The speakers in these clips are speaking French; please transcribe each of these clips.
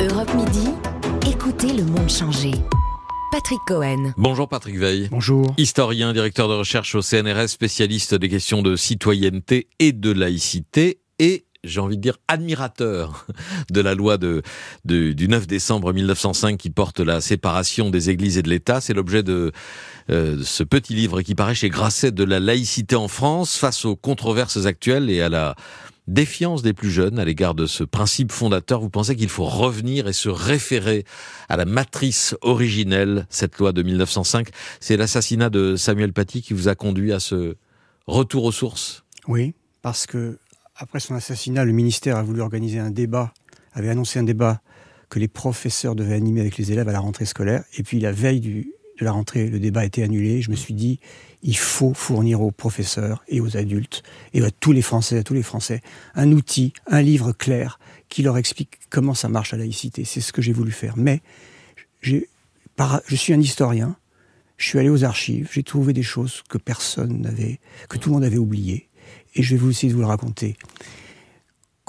Europe Midi, écoutez le monde changer. Patrick Cohen. Bonjour Patrick Veil. Bonjour. Historien, directeur de recherche au CNRS, spécialiste des questions de citoyenneté et de laïcité et j'ai envie de dire admirateur de la loi de, du 9 décembre 1905 qui porte la séparation des églises et de l'État. C'est l'objet de euh, ce petit livre qui paraît chez Grasset de la laïcité en France face aux controverses actuelles et à la défiance des plus jeunes à l'égard de ce principe fondateur. Vous pensez qu'il faut revenir et se référer à la matrice originelle, cette loi de 1905 C'est l'assassinat de Samuel Paty qui vous a conduit à ce retour aux sources? Oui, parce que après son assassinat, le ministère a voulu organiser un débat, avait annoncé un débat que les professeurs devaient animer avec les élèves à la rentrée scolaire. Et puis la veille de la rentrée, le débat a été annulé. Je me suis dit, il faut fournir aux professeurs et aux adultes et à tous les Français, à tous les Français, un outil, un livre clair qui leur explique comment ça marche la laïcité. C'est ce que j'ai voulu faire. Mais je suis un historien. Je suis allé aux archives. J'ai trouvé des choses que personne n'avait, que tout le monde avait oubliées. Et je vais vous essayer de vous le raconter.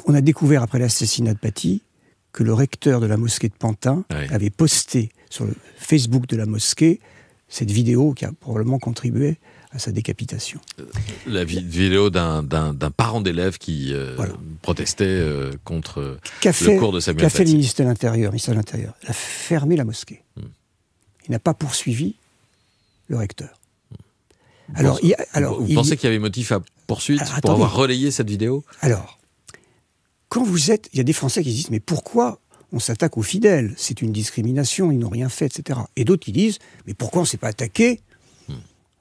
On a découvert après l'assassinat de Paty que le recteur de la mosquée de Pantin avait posté sur le Facebook de la mosquée cette vidéo qui a probablement contribué à sa décapitation. Euh, la vidéo d'un parent d'élève qui euh, protestait euh, contre le cours de Samuel Qu'a fait le ministre de l'Intérieur Il a fermé la mosquée. Hmm. Il n'a pas poursuivi le recteur. Alors, alors, vous pensez qu'il y avait motif à poursuite pour avoir relayé cette vidéo? Alors, quand vous êtes, il y a des Français qui disent mais pourquoi on s'attaque aux fidèles C'est une discrimination, ils n'ont rien fait, etc. Et d'autres qui disent mais pourquoi on ne s'est pas attaqué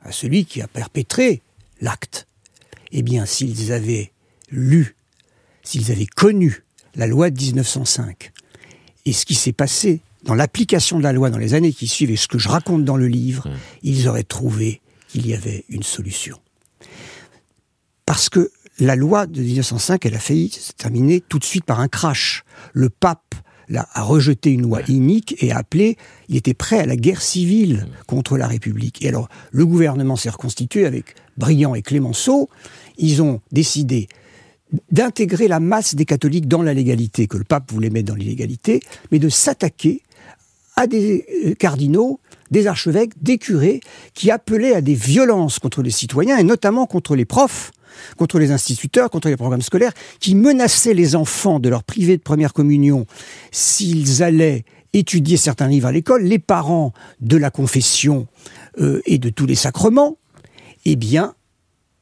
à celui qui a perpétré l'acte? Eh bien, s'ils avaient lu, s'ils avaient connu la loi de 1905 et ce qui s'est passé dans l'application de la loi dans les années qui suivent et ce que je raconte dans le livre, ils auraient trouvé qu'il y avait une solution. Parce que la loi de 1905, elle a failli se terminer tout de suite par un crash. Le pape a rejeté une loi inique et a appelé, il était prêt à la guerre civile contre la République. Et alors, le gouvernement s'est reconstitué avec Briand et Clémenceau. Ils ont décidé d'intégrer la masse des catholiques dans la légalité, que le pape voulait mettre dans l'illégalité, mais de s'attaquer à des euh, cardinaux, des archevêques, des curés, qui appelaient à des violences contre les citoyens, et notamment contre les profs, contre les instituteurs, contre les programmes scolaires, qui menaçaient les enfants de leur priver de première communion s'ils allaient étudier certains livres à l'école, les parents de la confession euh, et de tous les sacrements, eh bien,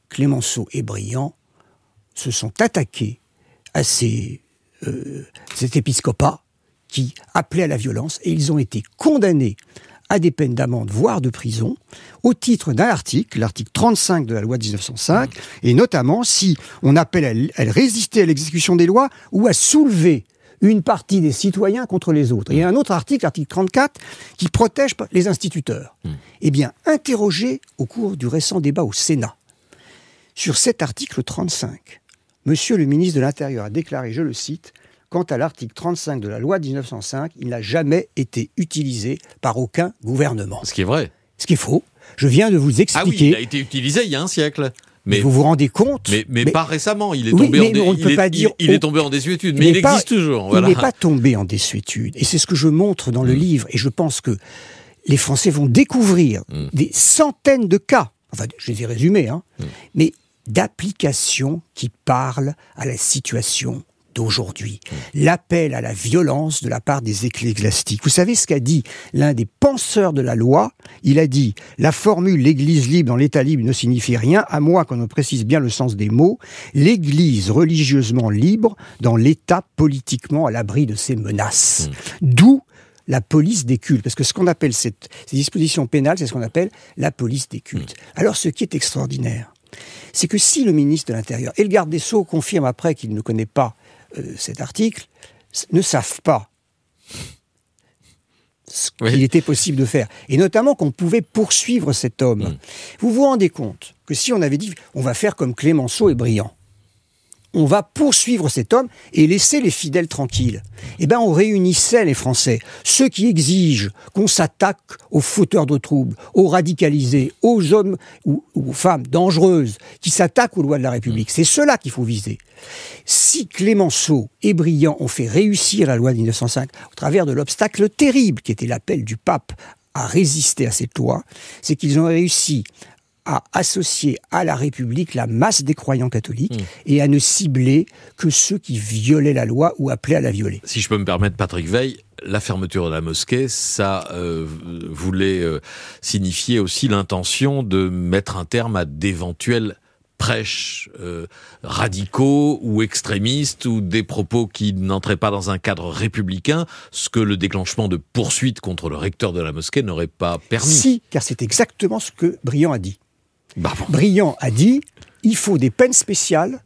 Clémenceau et Briand se sont attaqués à ces, euh, cet épiscopat qui appelait à la violence et ils ont été condamnés à des peines d'amende, voire de prison, au titre d'un article, l'article 35 de la loi de 1905, et notamment si on appelle à, résister à l'exécution des lois ou à soulever une partie des citoyens contre les autres. Il y a un autre article, l'article 34, qui protège les instituteurs. Hmm. Eh bien, interrogé au cours du récent débat au Sénat sur cet article 35, Monsieur le ministre de l'Intérieur a déclaré, je le cite, Quant à l'article 35 de la loi de 1905, il n'a jamais été utilisé par aucun gouvernement. Ce qui est vrai. Ce qui est faux. Je viens de vous expliquer. Ah oui, il a été utilisé il y a un siècle. Mais vous vous rendez compte mais, mais, pas récemment. Il est tombé, en, il est, dire il, est tombé en désuétude. Mais il, existe toujours. Il n'est pas tombé en désuétude. Et c'est ce que je montre dans le mm. livre. Et je pense que les Français vont découvrir mm. des centaines de cas. Enfin, je les ai résumés, hein, mm. mais d'applications qui parlent à la situation d'aujourd'hui. L'appel à la violence de la part des ecclésiastiques. Vous savez ce qu'a dit l'un des penseurs de la loi? Il a dit La formule l'Église libre dans l'État libre ne signifie rien, à moins qu'on ne précise bien le sens des mots. L'Église religieusement libre dans l'État politiquement à l'abri de ses menaces. Hmm. D'où la police des cultes. Parce que ce qu'on appelle cette, ces dispositions pénales, c'est ce qu'on appelle la police des cultes. Hmm. Alors ce qui est extraordinaire, c'est que si le ministre de l'Intérieur et le garde des Sceaux confirment après qu'il ne connaît pas cet article ne savent pas ce qu'il était possible de faire. Et notamment qu'on pouvait poursuivre cet homme. Mm. Vous vous rendez compte que si on avait dit on va faire comme Clémenceau et Briand, on va poursuivre cet homme et laisser les fidèles tranquilles. Eh bien, on réunissait les Français, ceux qui exigent qu'on s'attaque aux fauteurs de troubles, aux radicalisés, aux hommes ou aux femmes dangereuses qui s'attaquent aux lois de la République. C'est cela qu'il faut viser. Si Clémenceau et Briand ont fait réussir la loi de 1905 au travers de l'obstacle terrible qui était l'appel du pape à résister à cette loi, c'est qu'ils ont réussi à associer à la République la masse des croyants catholiques hmm. et à ne cibler que ceux qui violaient la loi ou appelaient à la violer. Si je peux me permettre, Patrick Veil, la fermeture de la mosquée, ça euh, voulait euh, signifier aussi l'intention de mettre un terme à d'éventuels prêches euh, radicaux ou extrémistes ou des propos qui n'entraient pas dans un cadre républicain, ce que le déclenchement de poursuites contre le recteur de la mosquée n'aurait pas permis. Si, car c'est exactement ce que Briand a dit. Briand a dit il faut des peines spéciales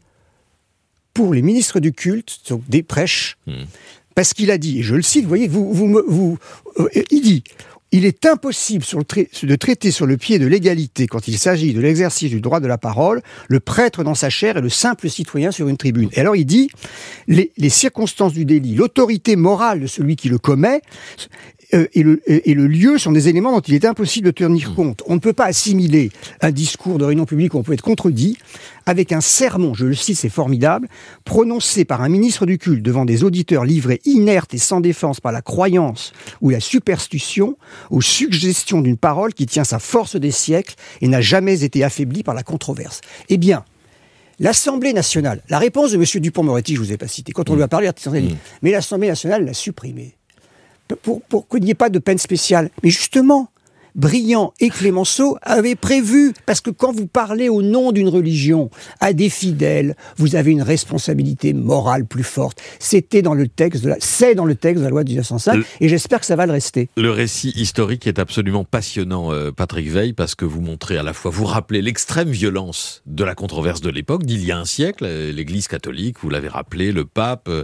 pour les ministres du culte, donc des prêches, hmm. parce qu'il a dit, et je le cite, vous voyez, vous, vous, vous euh, il dit il est impossible de traiter sur le pied de l'égalité, quand il s'agit de l'exercice du droit de la parole, le prêtre dans sa chair et le simple citoyen sur une tribune. Et alors il dit, les, les circonstances du délit, l'autorité morale de celui qui le commet, euh, et, le, et, le, lieu sont des éléments dont il est impossible de tenir hmm. compte. On ne peut pas assimiler un discours de réunion publique où on peut être contredit avec un sermon, je le cite, c'est formidable, prononcé par un ministre du culte devant des auditeurs livrés inertes et sans défense par la croyance ou la superstition, aux suggestions d'une parole qui tient sa force des siècles et n'a jamais été affaiblie par la controverse. Eh bien, L'Assemblée nationale, la réponse de M. Dupont-Moretti, je ne vous ai pas cité, quand on lui a parlé, mmh. mais l'Assemblée nationale l'a supprimé pour, qu'il n'y ait pas de peine spéciale. Mais justement, Briand et Clémenceau avaient prévu, parce que quand vous parlez au nom d'une religion à des fidèles, vous avez une responsabilité morale plus forte. C'était dans le texte de la, c'est dans le texte de la loi de 1905, et j'espère que ça va le rester. Le récit historique est absolument passionnant, euh, Patrick Veil, parce que vous montrez à la fois, vous rappelez l'extrême violence de la controverse de l'époque, d'il y a un siècle, euh, l'Église catholique, vous l'avez rappelé, le pape, euh,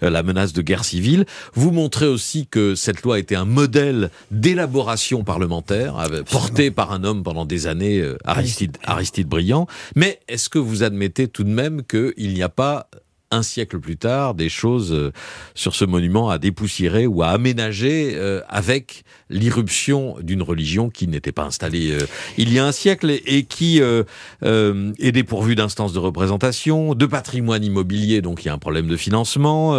la menace de guerre civile. Vous montrez aussi que cette loi était un modèle d'élaboration parlementaire porté par un homme pendant des années, euh, Aristide, Aristide Briand. Mais est-ce que vous admettez tout de même qu'il n'y a pas un siècle plus tard, des choses euh, sur ce monument à dépoussiérer ou à aménager euh, avec l'irruption d'une religion qui n'était pas installée euh, il y a un siècle et, qui est dépourvue d'instances de représentation, de patrimoine immobilier, donc il y a un problème de financement,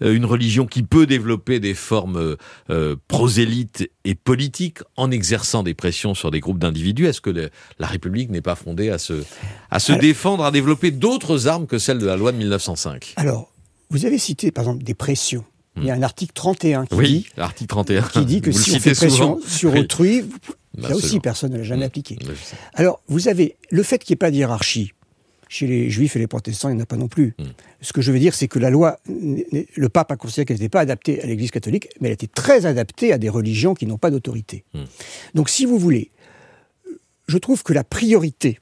une religion qui peut développer des formes prosélytes et politiques en exerçant des pressions sur des groupes d'individus. Est-ce que la République n'est pas fondée à se, à se défendre, à développer d'autres armes que celles de la loi de 1905 alors, vous avez cité par exemple des pressions. Il y a un article 31 qui dit, article 31. qui dit que si on fait pression sur autrui, là aussi personne ne l'a jamais mm. appliqué. Alors, vous avez le fait qu'il n'y ait pas de hiérarchie. Chez les juifs et les protestants, il n'y en a pas non plus. Mm. Ce que je veux dire, c'est que la loi, le pape a considéré qu'elle n'était pas adaptée à l'Église catholique, mais elle était très adaptée à des religions qui n'ont pas d'autorité. Donc, si vous voulez, je trouve que la priorité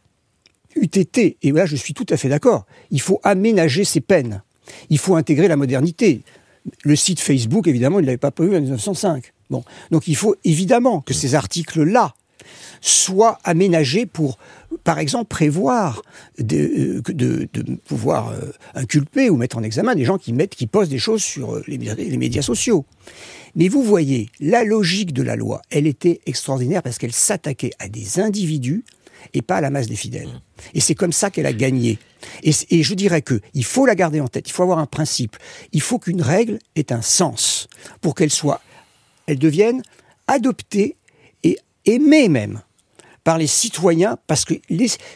UTT, et là je suis tout à fait d'accord, il faut aménager ces peines. Il faut intégrer la modernité. Le site Facebook, évidemment, il ne l'avait pas prévu en 1905. Bon. Donc il faut évidemment que ces articles-là soient aménagés pour, par exemple, prévoir de, euh, pouvoir euh, inculper ou mettre en examen des gens qui, mettent, qui posent des choses sur euh, les médias sociaux. Mais vous voyez, la logique de la loi, elle était extraordinaire parce qu'elle s'attaquait à des individus et pas à la masse des fidèles. Et c'est comme ça qu'elle a gagné. Et, je dirais que il faut la garder en tête. Il faut avoir un principe. Il faut qu'une règle ait un sens pour qu'elle soit, elle devienne adoptée et aimée même par les citoyens, parce que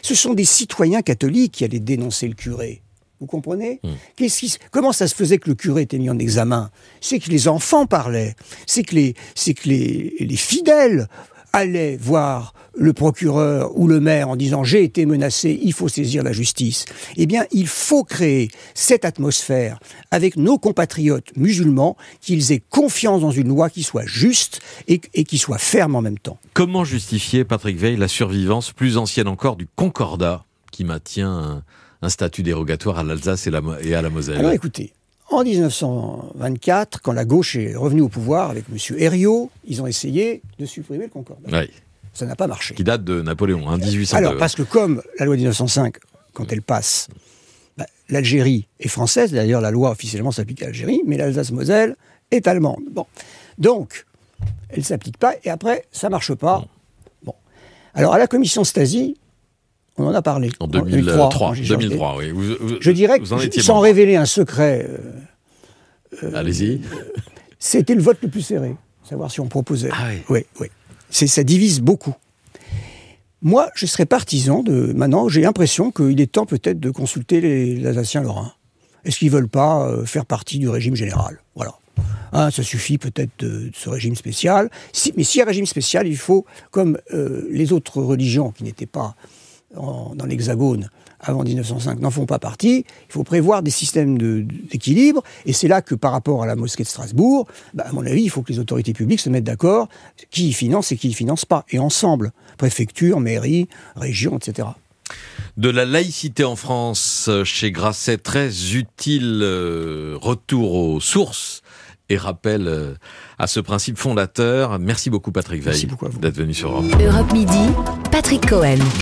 ce sont des citoyens catholiques qui allaient dénoncer le curé. Vous comprenez? Hmm. Comment ça se faisait que le curé était mis en examen? C'est que les enfants parlaient, c'est que les, que les, les fidèles allait voir le procureur ou le maire en disant j'ai été menacé, il faut saisir la justice, eh bien il faut créer cette atmosphère avec nos compatriotes musulmans, qu'ils aient confiance dans une loi qui soit juste et, qui soit ferme en même temps. Comment justifier, Patrick Veil, la survivance plus ancienne encore du Concordat qui maintient un, statut dérogatoire à l'Alsace et, et à la Moselle? Alors écoutez, en 1924, quand la gauche est revenue au pouvoir avec M. Herriot, ils ont essayé de supprimer le Concordat. Ça n'a pas marché. Qui date de Napoléon, hein, 1802. Alors, parce que comme la loi de 1905, quand elle passe, bah, l'Algérie est française, d'ailleurs la loi officiellement s'applique à l'Algérie, mais l'Alsace-Moselle est allemande. Bon. Donc, elle ne s'applique pas, et après, ça ne marche pas. Bon. Alors, à la commission Stasi, on en a parlé. En 2003, 2003, oui. je dirais que, sans révéler un secret... Euh, euh, Allez-y. C'était le vote le plus serré, savoir si on proposait. Ah oui. Oui, oui. Ça divise beaucoup. Moi, je serais partisan de. Maintenant, j'ai l'impression qu'il est temps peut-être de consulter les Alsaciens lorrains. Est-ce qu'ils veulent pas euh, faire partie du régime général? Voilà. Hein, ça suffit peut-être de, ce régime spécial. mais s'il y a un régime spécial, il faut, comme euh, les autres religions qui n'étaient pas dans l'Hexagone avant 1905 n'en font pas partie. Il faut prévoir des systèmes d'équilibre. et c'est là que par rapport à la mosquée de Strasbourg, bah, à mon avis, il faut que les autorités publiques se mettent d'accord qui y finance et qui y finance pas. Et ensemble, préfecture, mairie, région, etc. De la laïcité en France chez Grasset, très utile euh, retour aux sources et rappel euh, à ce principe fondateur. Merci beaucoup Patrick Veil d'être venu sur Europe. Europe Midi, Patrick Cohen.